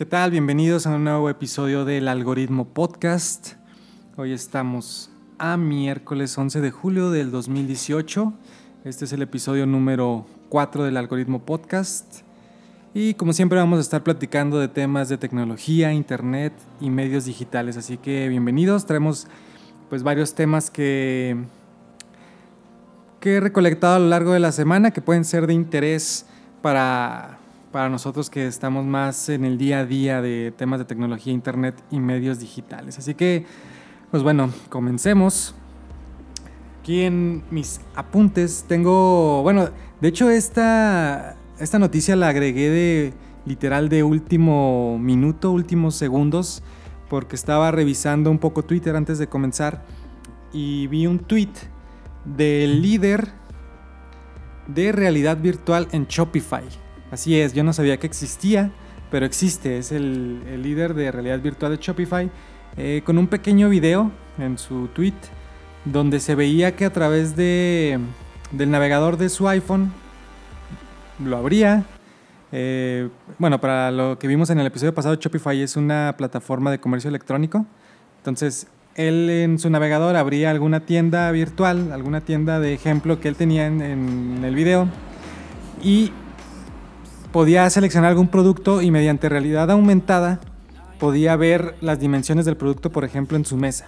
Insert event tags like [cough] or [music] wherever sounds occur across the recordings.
¿Qué tal? Bienvenidos a un nuevo episodio del Algoritmo Podcast. Hoy estamos a miércoles 11 de julio del 2018. Este es el episodio número 4 del Algoritmo Podcast. Y como siempre vamos a estar platicando de temas de tecnología, internet y medios digitales. Así que bienvenidos. Traemos pues varios temas que, que he recolectado a lo largo de la semana que pueden ser de interés para para nosotros que estamos más en el día a día de temas de tecnología, internet y medios digitales. Así que, pues bueno, comencemos. Aquí en mis apuntes tengo, bueno, de hecho esta, esta noticia la agregué de literal de último minuto, últimos segundos, porque estaba revisando un poco Twitter antes de comenzar y vi un tweet del líder de realidad virtual en Shopify. Así es, yo no sabía que existía, pero existe. Es el, líder de realidad virtual de Shopify. Eh, con un pequeño video en su tweet donde se veía que a través de, del navegador de su iPhone lo abría. Eh, bueno, para lo que vimos en el episodio pasado, Shopify es una plataforma de comercio electrónico. Entonces, él en su navegador abría alguna tienda virtual, alguna tienda de ejemplo que él tenía en, en el video. Y podía seleccionar algún producto y mediante realidad aumentada podía ver las dimensiones del producto, por ejemplo, en su mesa.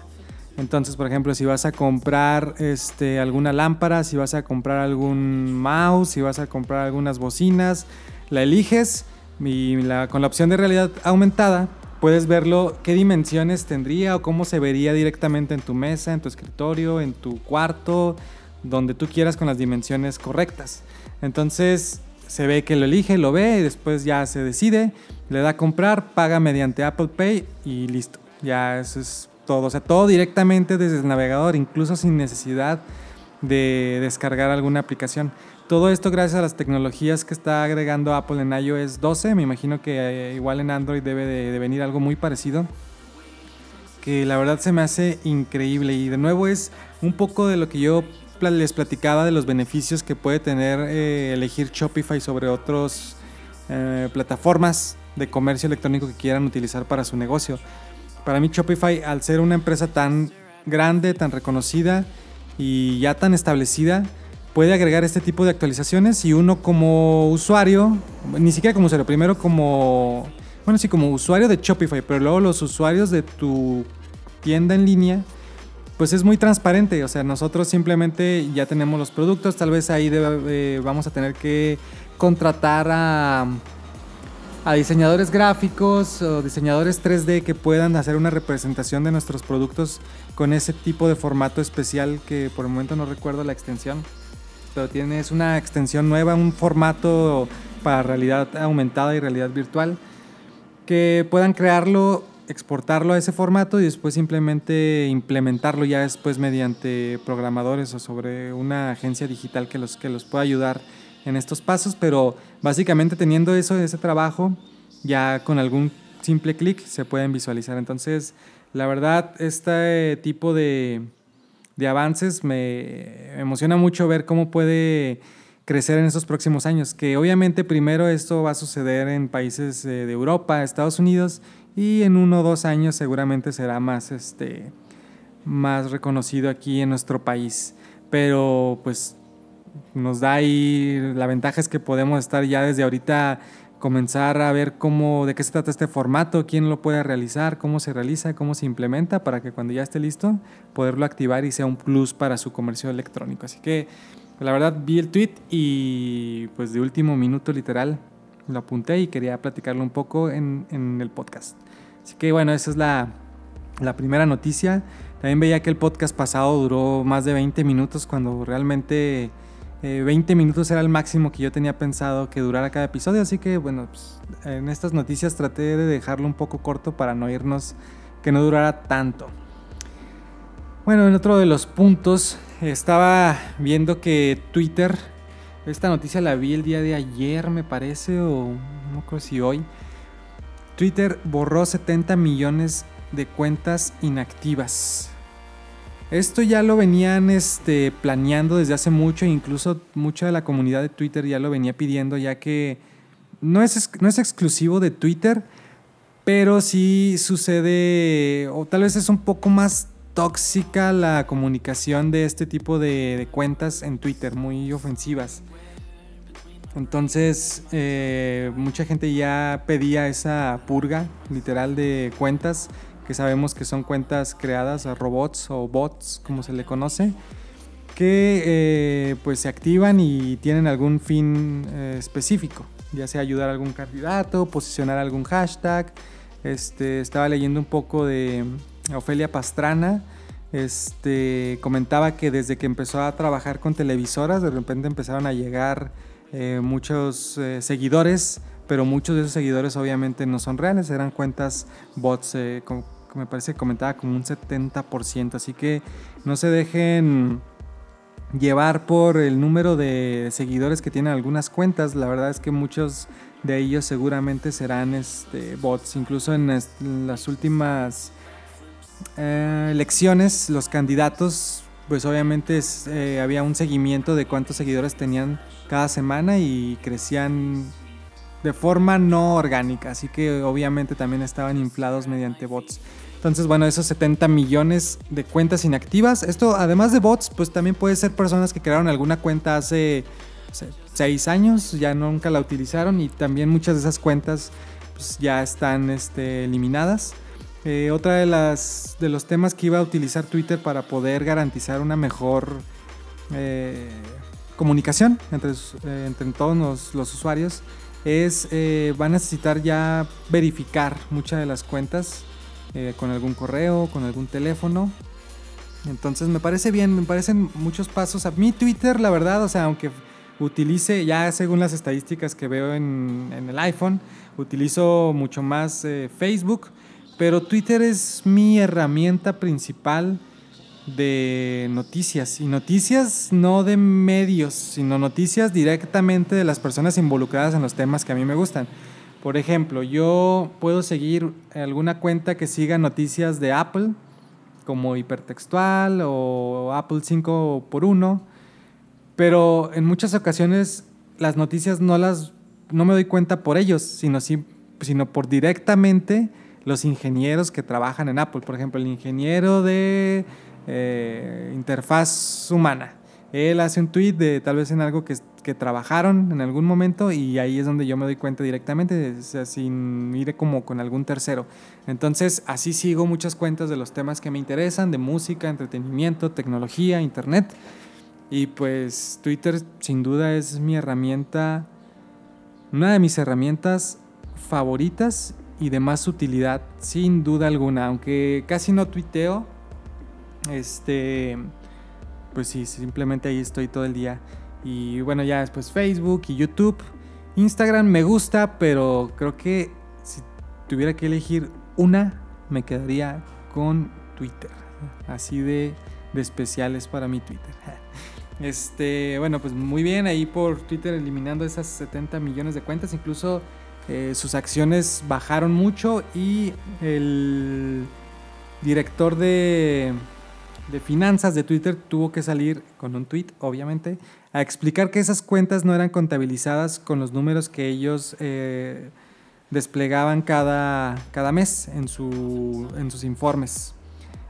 Entonces, por ejemplo, si vas a comprar este, alguna lámpara, si vas a comprar algún mouse, si vas a comprar algunas bocinas, la eliges y con la opción de realidad aumentada puedes verlo qué dimensiones tendría o cómo se vería directamente en tu mesa, en tu escritorio, en tu cuarto, donde tú quieras con las dimensiones correctas. Entonces, se ve que lo elige, lo ve y después ya se decide, le da a comprar, paga mediante Apple Pay y listo. Ya eso es todo. O sea, todo directamente desde el navegador, incluso sin necesidad de descargar alguna aplicación. Todo esto gracias a las tecnologías que está agregando Apple en iOS 12. Me imagino que eh, igual en Android debe de, venir algo muy parecido. Que la verdad se me hace increíble. Y de nuevo es un poco de lo que yo les platicaba de los beneficios que puede tener eh, elegir Shopify sobre otras eh, plataformas de comercio electrónico que quieran utilizar para su negocio. Para mí Shopify, al ser una empresa tan grande, tan reconocida y ya tan establecida, puede agregar este tipo de actualizaciones y uno como usuario, ni siquiera como usuario, primero como, bueno, sí, como usuario de Shopify, pero luego los usuarios de tu tienda en línea, pues es muy transparente. O sea, nosotros simplemente ya tenemos los productos, tal vez ahí eh, vamos a tener que contratar a, diseñadores gráficos o diseñadores 3D que puedan hacer una representación de nuestros productos con ese tipo de formato especial que por el momento no recuerdo la extensión. Pero tienes una extensión nueva, un formato para realidad aumentada y realidad virtual que puedan crearlo exportarlo a ese formato y después simplemente implementarlo ya después mediante programadores o sobre una agencia digital que los, que los pueda ayudar en estos pasos, pero básicamente teniendo eso, ese trabajo, ya con algún simple clic se pueden visualizar. Entonces, la verdad, este tipo de, de avances me emociona mucho ver cómo puede crecer en estos próximos años, que obviamente primero esto va a suceder en países de Europa, Estados Unidos, y en uno o dos años seguramente será más, este, más reconocido aquí en nuestro país. Pero pues nos da ahí, la ventaja es que podemos estar ya desde ahorita comenzar a ver cómo, de qué se trata este formato, quién lo puede realizar, cómo se realiza, cómo se implementa, para que cuando ya esté listo, poderlo activar y sea un plus para su comercio electrónico. Así que, la verdad, vi el tweet y pues de último minuto literal lo apunté y quería platicarlo un poco en, el podcast. Así que bueno, esa es la, la, primera noticia. También veía que el podcast pasado duró más de 20 minutos cuando realmente 20 eh, minutos era el máximo que yo tenía pensado que durara cada episodio. Así que bueno, pues, en estas noticias traté de dejarlo un poco corto para no irnos, que no durara tanto. Bueno, en otro de los puntos, estaba viendo que Twitter esta noticia la vi el día de ayer, me parece, o no acuerdo si hoy. Twitter borró 70 millones de cuentas inactivas. Esto ya lo venían este, planeando desde hace mucho, incluso mucha de la comunidad de Twitter ya lo venía pidiendo, ya que no es, no es exclusivo de Twitter, pero sí sucede, o tal vez es un poco más tóxica la comunicación de este tipo de, cuentas en Twitter, muy ofensivas. Entonces, eh, mucha gente ya pedía esa purga literal de cuentas, que sabemos que son cuentas creadas a robots o bots, como se le conoce, que eh, pues se activan y tienen algún fin eh, específico, ya sea ayudar a algún candidato, posicionar algún hashtag. Este, estaba leyendo un poco de Ofelia Pastrana, este, comentaba que desde que empezó a trabajar con televisoras, de repente empezaron a llegar eh, muchos eh, seguidores, pero muchos de esos seguidores obviamente no son reales, eran cuentas bots, eh, me parece que comentaba como un 70%, así que no se dejen llevar por el número de seguidores que tienen algunas cuentas, la verdad es que muchos de ellos seguramente serán este, bots, incluso en las últimas eh, elecciones, los candidatos, pues obviamente eh, había un seguimiento de cuántos seguidores tenían cada semana y crecían de forma no orgánica, así que obviamente también estaban inflados mediante bots. Entonces, bueno, esos 70 millones de cuentas inactivas, esto además de bots, pues también puede ser personas que crearon alguna cuenta hace 6 años, ya nunca la utilizaron y también muchas de esas cuentas pues, ya están este, eliminadas. Eh, otra de las de los temas que iba a utilizar Twitter para poder garantizar una mejor eh, comunicación entre, eh, entre todos los, usuarios es va a necesitar ya verificar muchas de las cuentas con algún correo, con algún teléfono. Entonces me parece bien, me parecen muchos pasos. A mí Twitter, la verdad, o sea, aunque utilice, ya según las estadísticas que veo en, en el iPhone, utilizo mucho más Facebook pero Twitter es mi herramienta principal de noticias. Y noticias no de medios, sino noticias directamente de las personas involucradas en los temas que a mí me gustan. Por ejemplo, yo puedo seguir alguna cuenta que siga noticias de Apple, como hipertextual o Apple 5 por 1 pero en muchas ocasiones las noticias no las no me doy cuenta por ellos, sino, sino por directamente los ingenieros que trabajan en Apple. Por ejemplo, el ingeniero de eh, interfaz humana. Él hace un tweet de tal vez en algo que, que, trabajaron en algún momento y ahí es donde yo me doy cuenta directamente, o sea, sin ir como con algún tercero. Entonces, así sigo muchas cuentas de los temas que me interesan, de música, entretenimiento, tecnología, internet. Y pues Twitter sin duda es mi herramienta, una de mis herramientas favoritas y de más utilidad, sin duda alguna. Aunque casi no tuiteo, este, pues sí, simplemente ahí estoy todo el día. Y bueno, ya después Facebook y YouTube. Instagram me gusta, pero creo que si tuviera que elegir una, me quedaría con Twitter. Así de, especiales para mi Twitter. [laughs] Este, bueno, pues muy bien ahí por Twitter eliminando esas 70 millones de cuentas. Incluso eh, sus acciones bajaron mucho y el director de, finanzas de Twitter tuvo que salir con un tweet, obviamente, a explicar que esas cuentas no eran contabilizadas con los números que ellos eh, desplegaban cada, cada mes en, su, en sus informes.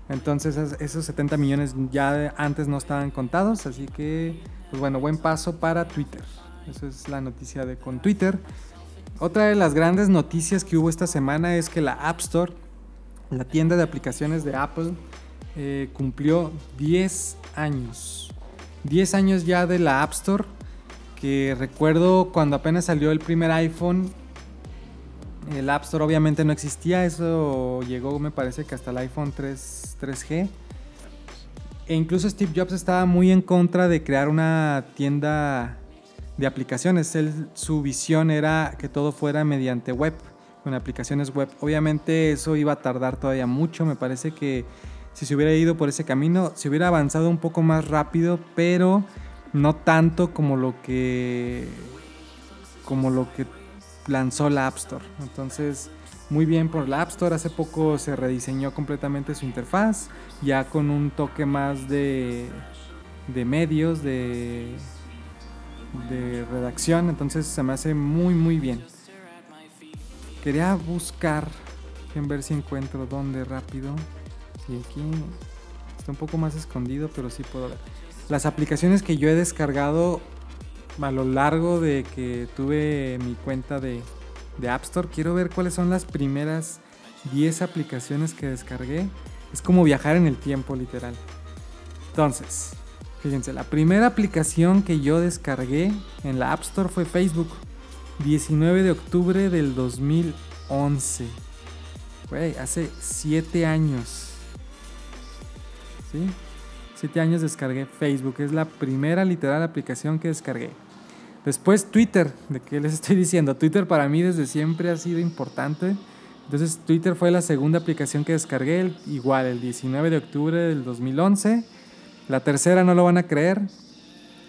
Entonces esos 70 millones ya antes no estaban contados, así que, pues bueno, buen paso para Twitter. Esa es la noticia de con Twitter. Otra de las grandes noticias que hubo esta semana es que la App Store, la tienda de aplicaciones de Apple, eh, cumplió 10 años. 10 años ya de la App Store, que recuerdo cuando apenas salió el primer iPhone, el App Store obviamente no existía, eso llegó me parece que hasta el iPhone 3, 3G. E incluso Steve Jobs estaba muy en contra de crear una tienda de aplicaciones. su visión era que todo fuera mediante web, con aplicaciones web. Obviamente eso iba a tardar todavía mucho, me parece que si se hubiera ido por ese camino, se hubiera avanzado un poco más rápido, pero no tanto como lo que como lo que lanzó la App Store. Entonces, muy bien por la App Store. Hace poco se rediseñó completamente su interfaz, ya con un toque más de, de medios, de de redacción, entonces se me hace muy muy bien. Quería buscar ver si encuentro dónde rápido. Aquí está un poco más escondido, pero sí puedo ver. Las aplicaciones que yo he descargado a lo largo de que tuve mi cuenta de, de App Store, quiero ver cuáles son las primeras 10 aplicaciones que descargué. Es como viajar en el tiempo, literal. Entonces, fíjense, la primera aplicación que yo descargué en la App Store fue Facebook. 19 de octubre del 2011. Güey, hace 7 años. ¿Sí? 7 años descargué Facebook. Es la primera literal aplicación que descargué. Después Twitter, de qué les [laughs] estoy diciendo. Twitter para mí desde siempre ha sido importante. Entonces Twitter fue la segunda aplicación que descargué, igual el 19 de octubre del 2011. La tercera no lo van a creer.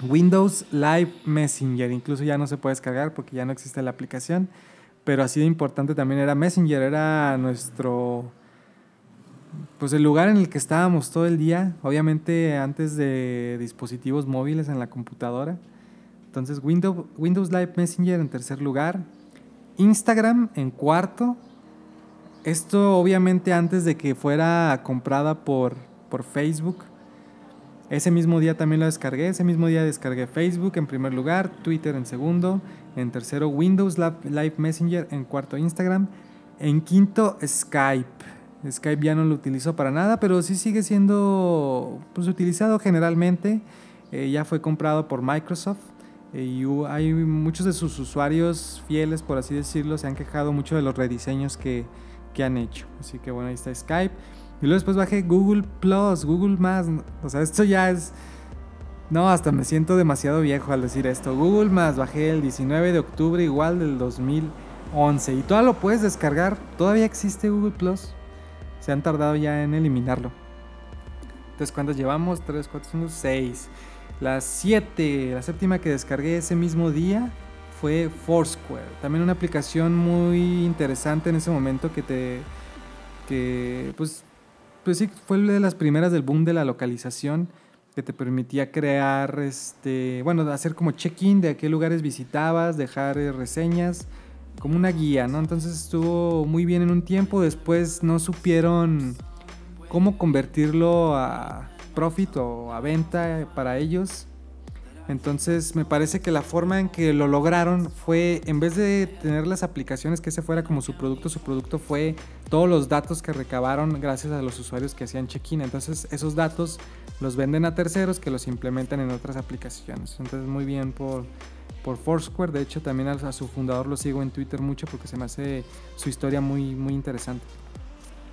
Windows Live Messenger. Incluso ya no se puede descargar porque ya no existe la aplicación. Pero así de importante también era Messenger. Era nuestro... Pues el lugar en el que estábamos todo el día. Obviamente antes de dispositivos móviles en la computadora. Entonces Windows, Windows Live Messenger en tercer lugar. Instagram en cuarto. Esto obviamente antes de que fuera comprada por, por Facebook. Ese mismo día también lo descargué. Ese mismo día descargué Facebook en primer lugar, Twitter en segundo, en tercero Windows Live Messenger, en cuarto Instagram, en quinto Skype. Skype ya no lo utilizo para nada, pero sí sigue siendo pues, utilizado generalmente. Eh, ya fue comprado por Microsoft eh, y hay muchos de sus usuarios fieles, por así decirlo, se han quejado mucho de los rediseños que, que han hecho. Así que bueno, ahí está Skype. Y luego después bajé Google Plus, Google Más. O sea, esto ya es... No, hasta me siento demasiado viejo al decir esto. Google Más bajé el 19 de octubre igual del 2011. Y todavía lo puedes descargar. Todavía existe Google Plus. Se han tardado ya en eliminarlo. Entonces, ¿cuántos llevamos? 3, 4, 5, 6. Las 7, la séptima que descargué ese mismo día fue Foursquare. También una aplicación muy interesante en ese momento que te. que pues. Pues sí, fue de las primeras del boom de la localización que te permitía crear, este, bueno, hacer como check-in de a qué lugares visitabas, dejar eh, reseñas, como una guía, ¿no? Entonces estuvo muy bien en un tiempo, después no supieron cómo convertirlo a profit o a venta para ellos entonces me parece que la forma en que lo lograron fue, en vez de tener las aplicaciones que ese fuera como su producto, su producto fue todos los datos que recabaron gracias a los usuarios que hacían check-in. Entonces esos datos los venden a terceros que los implementan en otras aplicaciones. Entonces muy bien por, por Foursquare. De hecho también a, su fundador lo sigo en Twitter mucho porque se me hace su historia muy, muy interesante.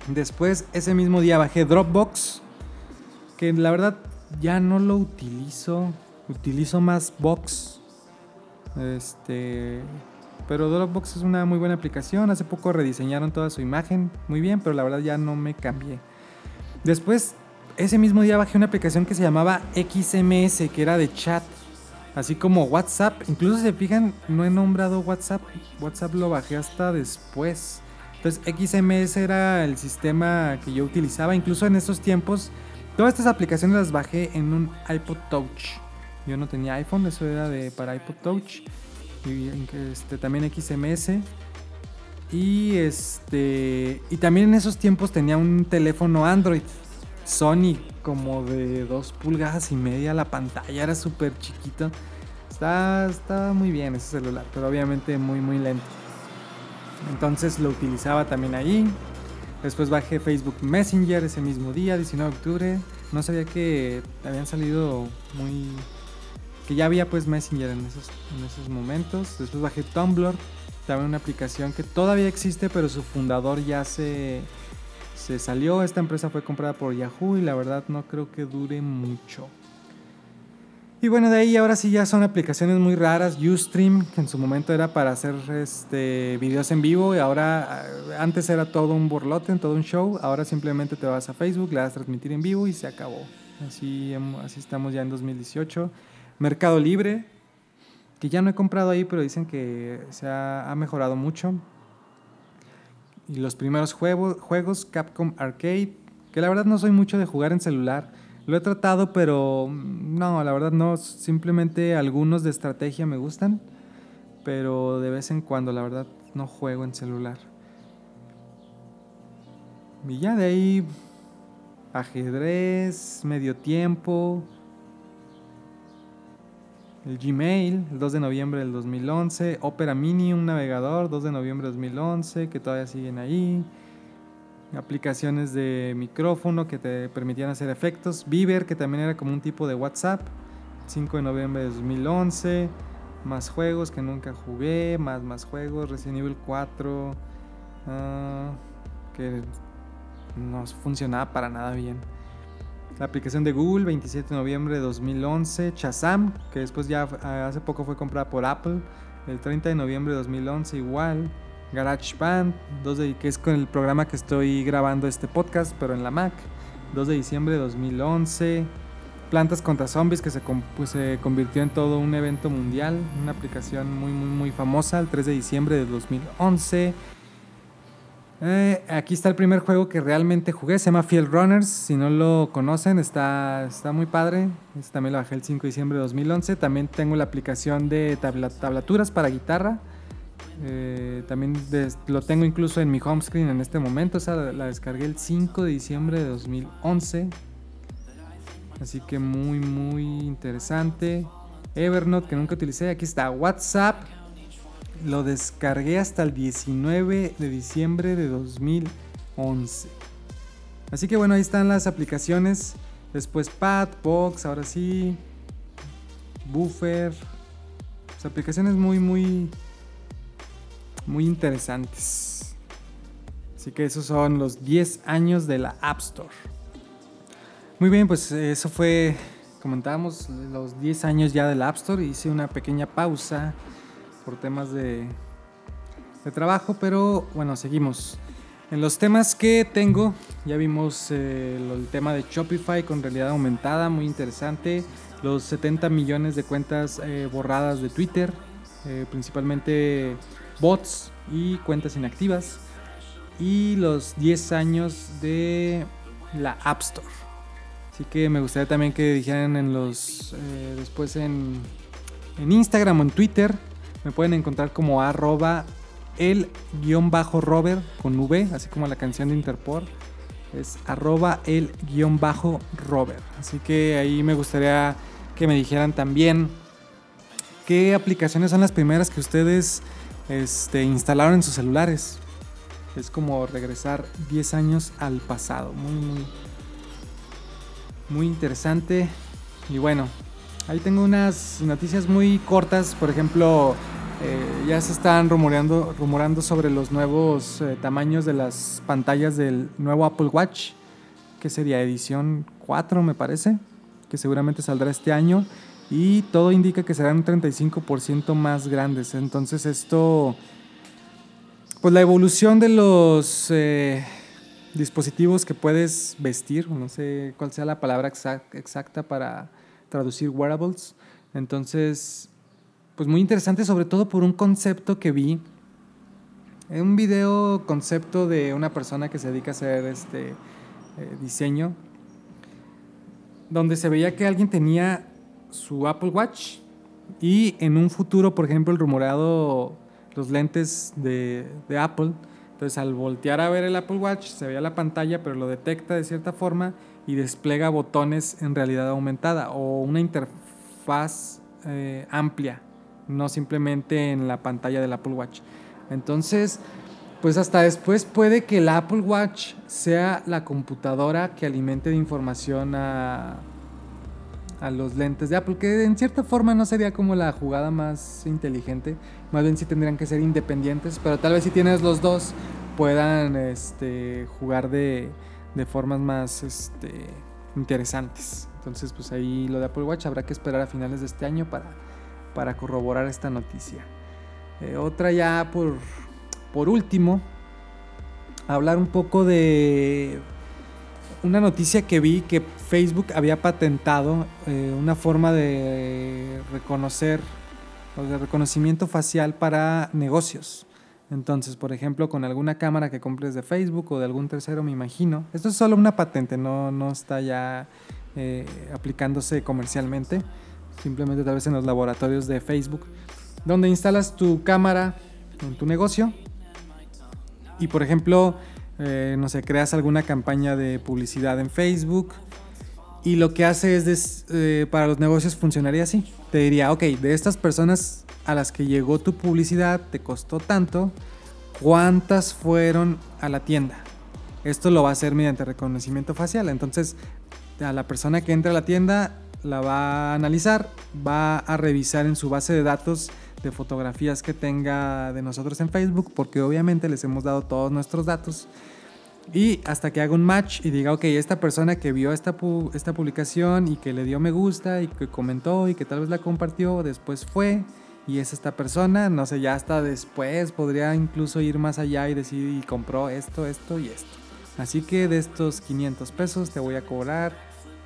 Después ese mismo día bajé Dropbox, que la verdad ya no lo utilizo utilizo más Box. Este, pero Dropbox es una muy buena aplicación. Hace poco rediseñaron toda su imagen, muy bien, pero la verdad ya no me cambié. Después, ese mismo día bajé una aplicación que se llamaba XMS, que era de chat, así como WhatsApp. Incluso se fijan, no he nombrado WhatsApp. WhatsApp lo bajé hasta después. Entonces, XMS era el sistema que yo utilizaba. Incluso en estos tiempos, todas estas aplicaciones las bajé en un iPod Touch. Yo no tenía iPhone, eso era de para iPod Touch. Y este, también XMS. Y este. Y también en esos tiempos tenía un teléfono Android. Sony, como de dos pulgadas y media. La pantalla era súper chiquita. Está, está muy bien ese celular, pero obviamente muy, muy lento. Entonces lo utilizaba también ahí. Después bajé Facebook Messenger ese mismo día, 19 de octubre. No sabía que habían salido muy que ya había pues Messenger en esos, en esos momentos. Después bajé Tumblr, también una aplicación que todavía existe, pero su fundador ya se, se salió. Esta empresa fue comprada por Yahoo y la verdad no creo que dure mucho. Y bueno, de ahí ahora sí ya son aplicaciones muy raras. Ustream, que en su momento era para hacer este, videos en vivo y ahora eh, antes era todo un borlote, todo un show. Ahora simplemente te vas a Facebook, le das a transmitir en vivo y se acabó. Así, así estamos ya en 2018. Mercado Libre, que ya no he comprado ahí, pero dicen que se ha, mejorado mucho. Y los primeros juegos, Capcom Arcade, que la verdad no soy mucho de jugar en celular. Lo he tratado, pero no, la verdad no. Simplemente algunos de estrategia me gustan, pero de vez en cuando, la verdad, no juego en celular. Y ya de ahí ajedrez, medio tiempo, el Gmail, el 2 de noviembre del 2011, Opera Mini, un navegador, 2 de noviembre del 2011, que todavía siguen ahí, aplicaciones de micrófono que te permitían hacer efectos, Viber, que también era como un tipo de WhatsApp, 5 de noviembre de 2011, más juegos que nunca jugué, más, más juegos, Resident Evil 4, ah, que no funcionaba para nada bien. La aplicación de Google, 27 de noviembre de 2011. Shazam, que después ya hace poco fue comprada por Apple. El 30 de noviembre de 2011 igual. GarageBand, 2 de, que es con el programa que estoy grabando este podcast, pero en la Mac. 2 de diciembre de 2011. Plantas contra Zombies, que se, pues, se convirtió en todo un evento mundial. Una aplicación muy, muy, muy famosa. El 3 de diciembre de 2011. Eh, aquí está el primer juego que realmente jugué, se llama Field Runners. Si no lo conocen, está, está muy padre. Este también lo bajé el 5 de diciembre de 2011. También tengo la aplicación de tablaturas para guitarra. Eh, también lo tengo incluso en mi home screen en este momento. Esa la, descargué el 5 de diciembre de 2011. Así que muy, muy interesante. Evernote, que nunca utilicé. Aquí está WhatsApp lo descargué hasta el 19 de diciembre de 2011. Así que bueno, ahí están las aplicaciones. Después Pad, Box, ahora sí. Buffer. Las aplicaciones muy, muy, muy interesantes. Así que esos son los 10 años de la App Store. Muy bien, pues eso fue, comentábamos, los 10 años ya de la App Store. Hice una pequeña pausa por temas de, de trabajo, pero bueno, seguimos. En los temas que tengo, ya vimos eh, el tema de Shopify con realidad aumentada, muy interesante. Los 70 millones de cuentas eh, borradas de Twitter, eh, principalmente bots y cuentas inactivas. Y los 10 años de la App Store. Así que me gustaría también que dijeran en los después en, en Instagram o en Twitter me pueden encontrar como arroba el guion bajo Robert con V, así como la canción de Interpol. Es arroba el guion bajo Robert. Así que ahí me gustaría que me dijeran también qué aplicaciones son las primeras que ustedes este, instalaron en sus celulares. Es como regresar 10 años al pasado. Muy, muy, muy interesante. Y bueno, Ahí tengo unas noticias muy cortas, por ejemplo, eh, ya se están rumoreando, rumorando sobre los nuevos eh, tamaños de las pantallas del nuevo Apple Watch, que sería edición 4 me parece, que seguramente saldrá este año, y todo indica que serán un 35% más grandes. Entonces esto, pues la evolución de los eh, dispositivos que puedes vestir, no sé cuál sea la palabra exacta para traducir wearables. Entonces, pues muy interesante, sobre todo por un concepto que vi. En un video concepto de una persona que se dedica a hacer este eh, diseño, donde se veía que alguien tenía su Apple Watch y en un futuro, por ejemplo, el rumorado, los lentes de Apple, entonces al voltear a ver el Apple Watch se veía la pantalla, pero lo detecta de cierta forma y despliega botones en realidad aumentada o una interfaz eh, amplia, no simplemente en la pantalla del Apple Watch. Entonces, pues hasta después puede que el Apple Watch sea la computadora que alimente de información a, a los lentes de Apple, que en cierta forma no sería como la jugada más inteligente, más bien sí tendrían que ser independientes, pero tal vez si tienes los dos puedan este, jugar de, de formas más este, interesantes. Entonces, pues ahí lo de Apple Watch habrá que esperar a finales de este año para, para corroborar esta noticia. Eh, otra ya por, por último, hablar un poco de una noticia que vi que Facebook había patentado eh, una forma de reconocer o de reconocimiento facial para negocios. Entonces, por ejemplo, con alguna cámara que compres de Facebook o de algún tercero, me imagino. Esto es solo una patente, no, no está ya eh, aplicándose comercialmente. Simplemente tal vez en los laboratorios de Facebook, donde instalas tu cámara en tu negocio. Y por ejemplo, eh, no sé, creas alguna campaña de publicidad en Facebook y lo que hace es, eh, para los negocios funcionaría así. Te diría, ok, de estas personas a las que llegó tu publicidad, te costó tanto, ¿cuántas fueron a la tienda? Esto lo va a hacer mediante reconocimiento facial. Entonces, a la persona que entra a la tienda la va a analizar, va a revisar en su base de datos de fotografías que tenga de nosotros en Facebook, porque obviamente les hemos dado todos nuestros datos. Y hasta que haga un match y diga, ok, esta persona que vio esta, esta publicación y que le dio me gusta y que comentó y que tal vez la compartió, después fue y es esta persona, no sé, ya hasta después podría incluso ir más allá y decir, y compró esto, esto y esto. Así que de estos 500 pesos te voy a cobrar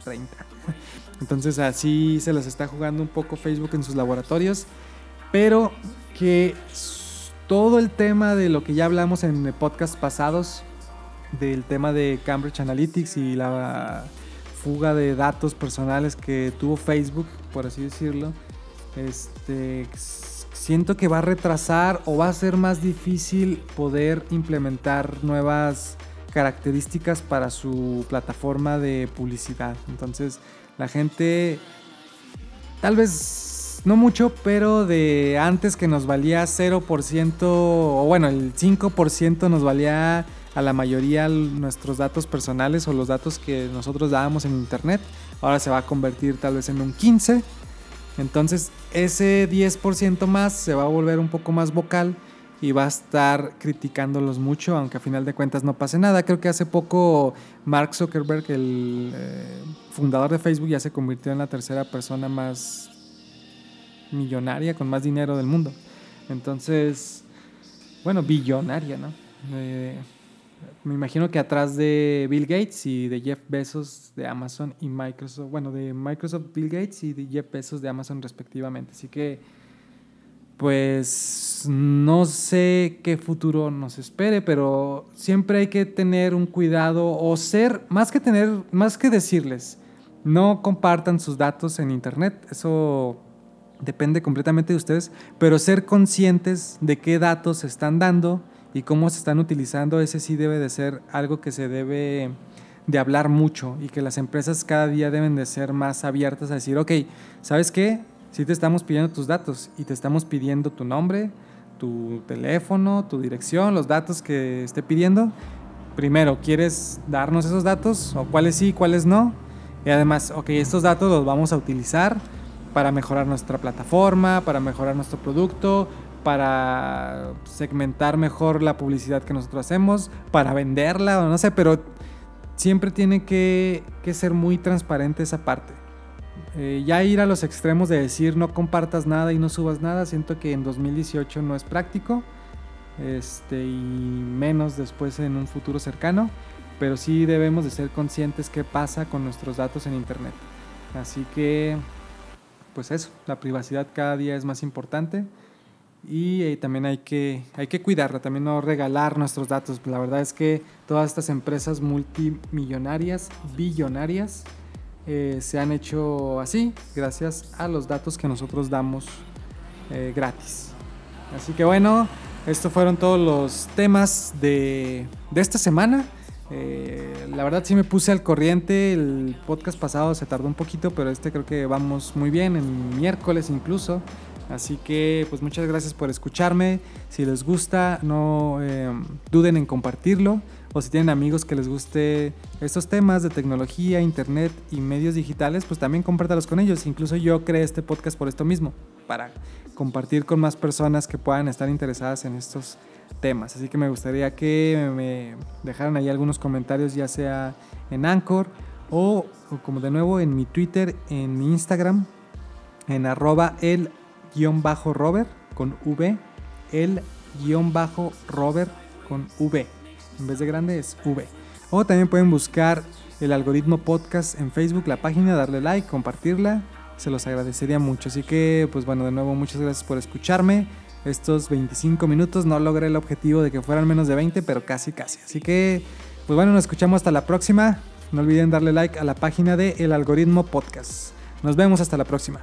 30. [laughs] Entonces así se los está jugando un poco Facebook en sus laboratorios, pero que todo el tema de lo que ya hablamos en podcast pasados, del tema de Cambridge Analytics y la fuga de datos personales que tuvo Facebook, por así decirlo, este, siento que va a retrasar o va a ser más difícil poder implementar nuevas características para su plataforma de publicidad. Entonces, la gente, tal vez no mucho, pero de antes que nos valía 0%, o bueno, el 5% nos valía a la mayoría nuestros datos personales o los datos que nosotros dábamos en internet. Ahora se va a convertir tal vez en un 15. Entonces ese 10% más se va a volver un poco más vocal y va a estar criticándolos mucho, aunque a final de cuentas no pase nada. Creo que hace poco Mark Zuckerberg, el eh, fundador de Facebook, ya se convirtió en la tercera persona más millonaria, con más dinero del mundo. Entonces, bueno, billonaria, ¿no? Eh, me imagino que atrás de Bill Gates y de Jeff Bezos de Amazon y Microsoft, bueno, de Microsoft Bill Gates y de Jeff Bezos de Amazon respectivamente. Así que pues no sé qué futuro nos espere, pero siempre hay que tener un cuidado o ser, más que tener, más que decirles, no compartan sus datos en internet, eso depende completamente de ustedes, pero ser conscientes de qué datos se están dando y cómo se están utilizando, ese sí debe de ser algo que se debe de hablar mucho y que las empresas cada día deben de ser más abiertas a decir, ok, ¿sabes qué? Si te estamos pidiendo tus datos y te estamos pidiendo tu nombre, tu teléfono, tu dirección, los datos que esté pidiendo. Primero, ¿quieres darnos esos datos? ¿O cuáles sí, cuáles no? Y además, ok, estos datos los vamos a utilizar para mejorar nuestra plataforma, para mejorar nuestro producto, para segmentar mejor la publicidad que nosotros hacemos, para venderla o no sé, pero siempre tiene que, que ser muy transparente esa parte. Eh, ya ir a los extremos de decir no compartas nada y no subas nada, siento que en 2018 no es práctico. Este, y menos después en un futuro cercano. Pero sí debemos de ser conscientes qué pasa con nuestros datos en Internet. Así que, pues eso, la privacidad cada día es más importante. Y eh, también hay que, hay que cuidarla, también no regalar nuestros datos. La verdad es que todas estas empresas multimillonarias, billonarias, eh, se han hecho así gracias a los datos que nosotros damos eh, gratis. Así que bueno, estos fueron todos los temas de, de esta semana. Eh, la verdad sí me puse al corriente, el podcast pasado se tardó un poquito, pero este creo que vamos muy bien, en miércoles incluso. Así que pues muchas gracias por escucharme. Si les gusta, no duden en compartirlo o si tienen amigos que les guste estos temas de tecnología, internet y medios digitales, pues también compártalos con ellos. Incluso yo creé este podcast por esto mismo, para compartir con más personas que puedan estar interesadas en estos temas. Así que me gustaría que me dejaran ahí algunos comentarios, ya sea en Anchor o, como de nuevo en mi Twitter, en mi Instagram, en arroba el guion bajo Robert con V, el guion bajo Robert con V en vez de grande es V. O también pueden buscar el algoritmo podcast en Facebook, la página, darle like, compartirla. Se los agradecería mucho. Así que, pues bueno, de nuevo, muchas gracias por escucharme. Estos 25 minutos no logré el objetivo de que fueran menos de 20, pero casi, casi. Así que, pues bueno, nos escuchamos hasta la próxima. No olviden darle like a la página de El Algoritmo Podcast. Nos vemos hasta la próxima.